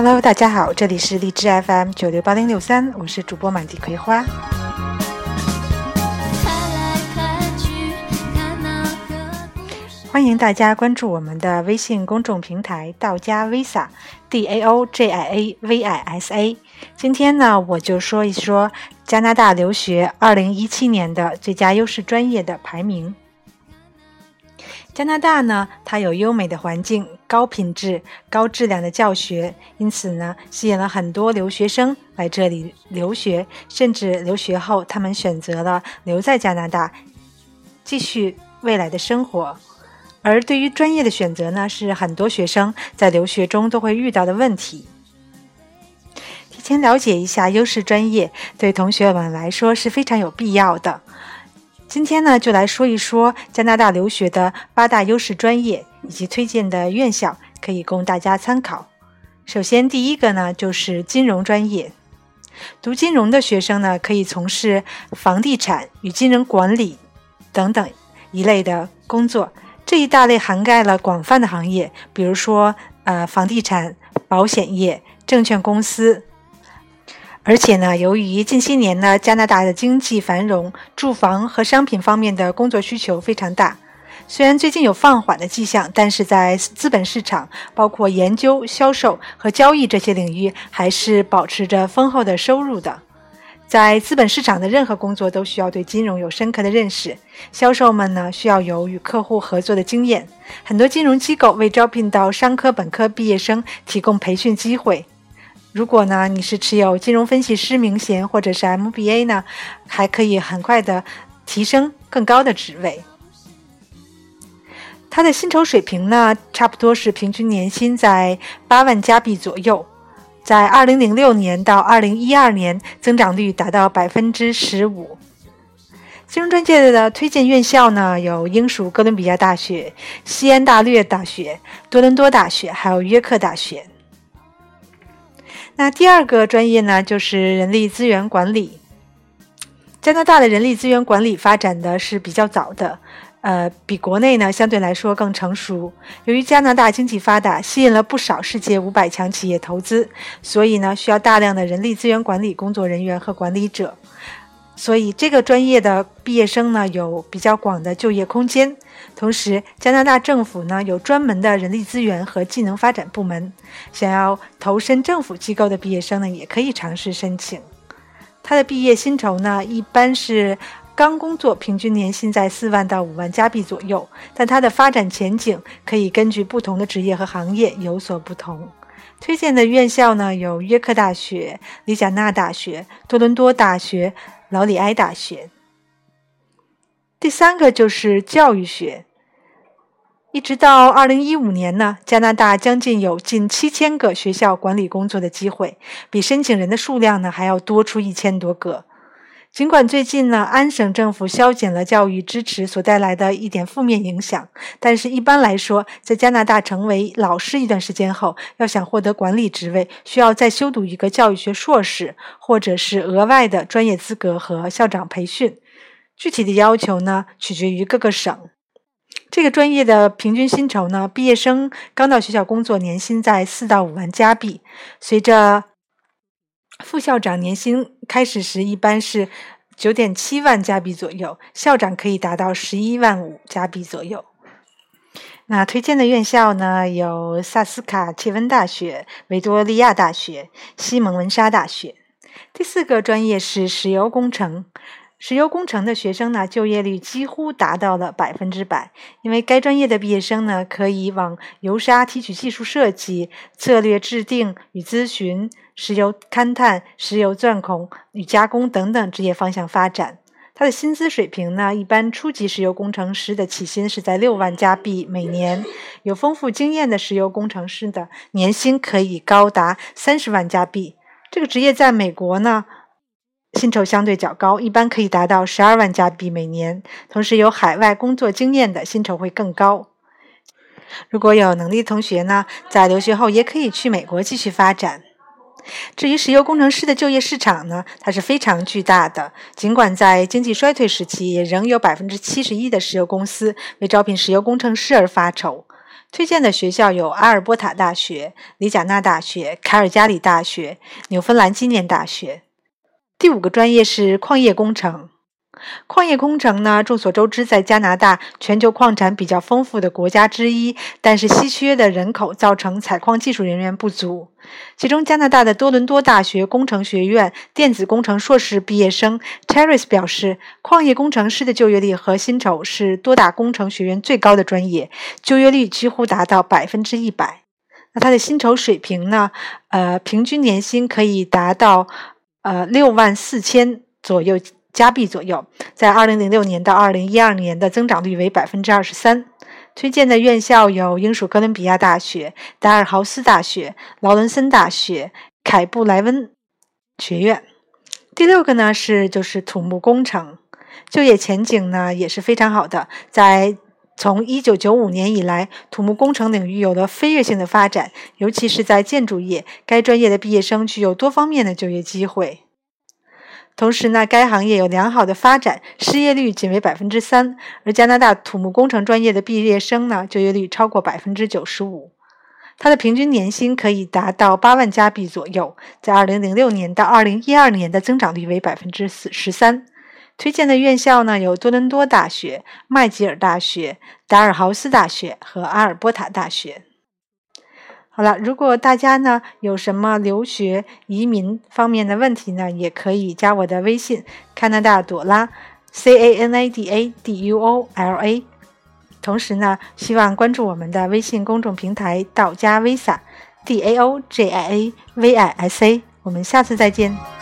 Hello，大家好，这里是荔枝 FM 九六八零六三，我是主播满地葵花。欢迎大家关注我们的微信公众平台“道家 Visa”，D A O J I A V I S A。今天呢，我就说一说加拿大留学二零一七年的最佳优势专业的排名。加拿大呢，它有优美的环境、高品质、高质量的教学，因此呢，吸引了很多留学生来这里留学，甚至留学后，他们选择了留在加拿大，继续未来的生活。而对于专业的选择呢，是很多学生在留学中都会遇到的问题。提前了解一下优势专业，对同学们来说是非常有必要的。今天呢，就来说一说加拿大留学的八大优势专业以及推荐的院校，可以供大家参考。首先，第一个呢就是金融专业。读金融的学生呢，可以从事房地产与金融管理等等一类的工作。这一大类涵盖了广泛的行业，比如说呃房地产、保险业、证券公司。而且呢，由于近些年呢，加拿大的经济繁荣，住房和商品方面的工作需求非常大。虽然最近有放缓的迹象，但是在资本市场，包括研究、销售和交易这些领域，还是保持着丰厚的收入的。在资本市场的任何工作都需要对金融有深刻的认识，销售们呢需要有与客户合作的经验。很多金融机构为招聘到商科本科毕业生提供培训机会。如果呢，你是持有金融分析师名衔或者是 MBA 呢，还可以很快的提升更高的职位。他的薪酬水平呢，差不多是平均年薪在八万加币左右，在二零零六年到二零一二年增长率达到百分之十五。金融专业的推荐院校呢，有英属哥伦比亚大学、西安大略大学、多伦多大学，还有约克大学。那第二个专业呢，就是人力资源管理。加拿大的人力资源管理发展的是比较早的，呃，比国内呢相对来说更成熟。由于加拿大经济发达，吸引了不少世界五百强企业投资，所以呢需要大量的人力资源管理工作人员和管理者。所以这个专业的毕业生呢，有比较广的就业空间。同时，加拿大政府呢有专门的人力资源和技能发展部门，想要投身政府机构的毕业生呢，也可以尝试申请。他的毕业薪酬呢，一般是刚工作，平均年薪在四万到五万加币左右，但他的发展前景可以根据不同的职业和行业有所不同。推荐的院校呢有约克大学、里贾纳大学、多伦多大学。劳里埃大学。第三个就是教育学。一直到二零一五年呢，加拿大将近有近七千个学校管理工作的机会，比申请人的数量呢还要多出一千多个。尽管最近呢，安省政府削减了教育支持所带来的一点负面影响，但是一般来说，在加拿大成为老师一段时间后，要想获得管理职位，需要再修读一个教育学硕士，或者是额外的专业资格和校长培训。具体的要求呢，取决于各个省。这个专业的平均薪酬呢，毕业生刚到学校工作，年薪在四到五万加币，随着。副校长年薪开始时一般是九点七万加币左右，校长可以达到十一万五加币左右。那推荐的院校呢，有萨斯卡切温大学、维多利亚大学、西蒙文莎大学。第四个专业是石油工程。石油工程的学生呢，就业率几乎达到了百分之百，因为该专业的毕业生呢，可以往油砂提取技术设计、策略制定与咨询、石油勘探、石油钻孔与加工等等职业方向发展。他的薪资水平呢，一般初级石油工程师的起薪是在六万加币每年，有丰富经验的石油工程师的年薪可以高达三十万加币。这个职业在美国呢？薪酬相对较高，一般可以达到十二万加币每年。同时，有海外工作经验的薪酬会更高。如果有能力的同学呢，在留学后也可以去美国继续发展。至于石油工程师的就业市场呢，它是非常巨大的。尽管在经济衰退时期，也仍有百分之七十一的石油公司为招聘石油工程师而发愁。推荐的学校有阿尔伯塔大学、里贾纳大学、凯尔加里大学、纽芬兰纪念大学。第五个专业是矿业工程。矿业工程呢，众所周知，在加拿大全球矿产比较丰富的国家之一，但是稀缺的人口造成采矿技术人员不足。其中，加拿大的多伦多大学工程学院电子工程硕士毕业生 Terry 表示，矿业工程师的就业率和薪酬是多大工程学院最高的专业，就业率几乎达到百分之一百。那他的薪酬水平呢？呃，平均年薪可以达到呃六万四千左右。加币左右，在二零零六年到二零一二年的增长率为百分之二十三。推荐的院校有英属哥伦比亚大学、达尔豪斯大学、劳伦森大学、凯布莱温学院。第六个呢是就是土木工程，就业前景呢也是非常好的。在从一九九五年以来，土木工程领域有了飞跃性的发展，尤其是在建筑业，该专业的毕业生具有多方面的就业机会。同时呢，该行业有良好的发展，失业率仅为百分之三。而加拿大土木工程专业的毕业生呢，就业率超过百分之九十五。它的平均年薪可以达到八万加币左右，在二零零六年到二零一二年的增长率为百分之四十三。推荐的院校呢，有多伦多大学、麦吉尔大学、达尔豪斯大学和阿尔伯塔大学。好了，如果大家呢有什么留学移民方面的问题呢，也可以加我的微信加拿大朵拉 C A N A D A D U O L A。同时呢，希望关注我们的微信公众平台道家 Visa D A O J I A V I S A。我们下次再见。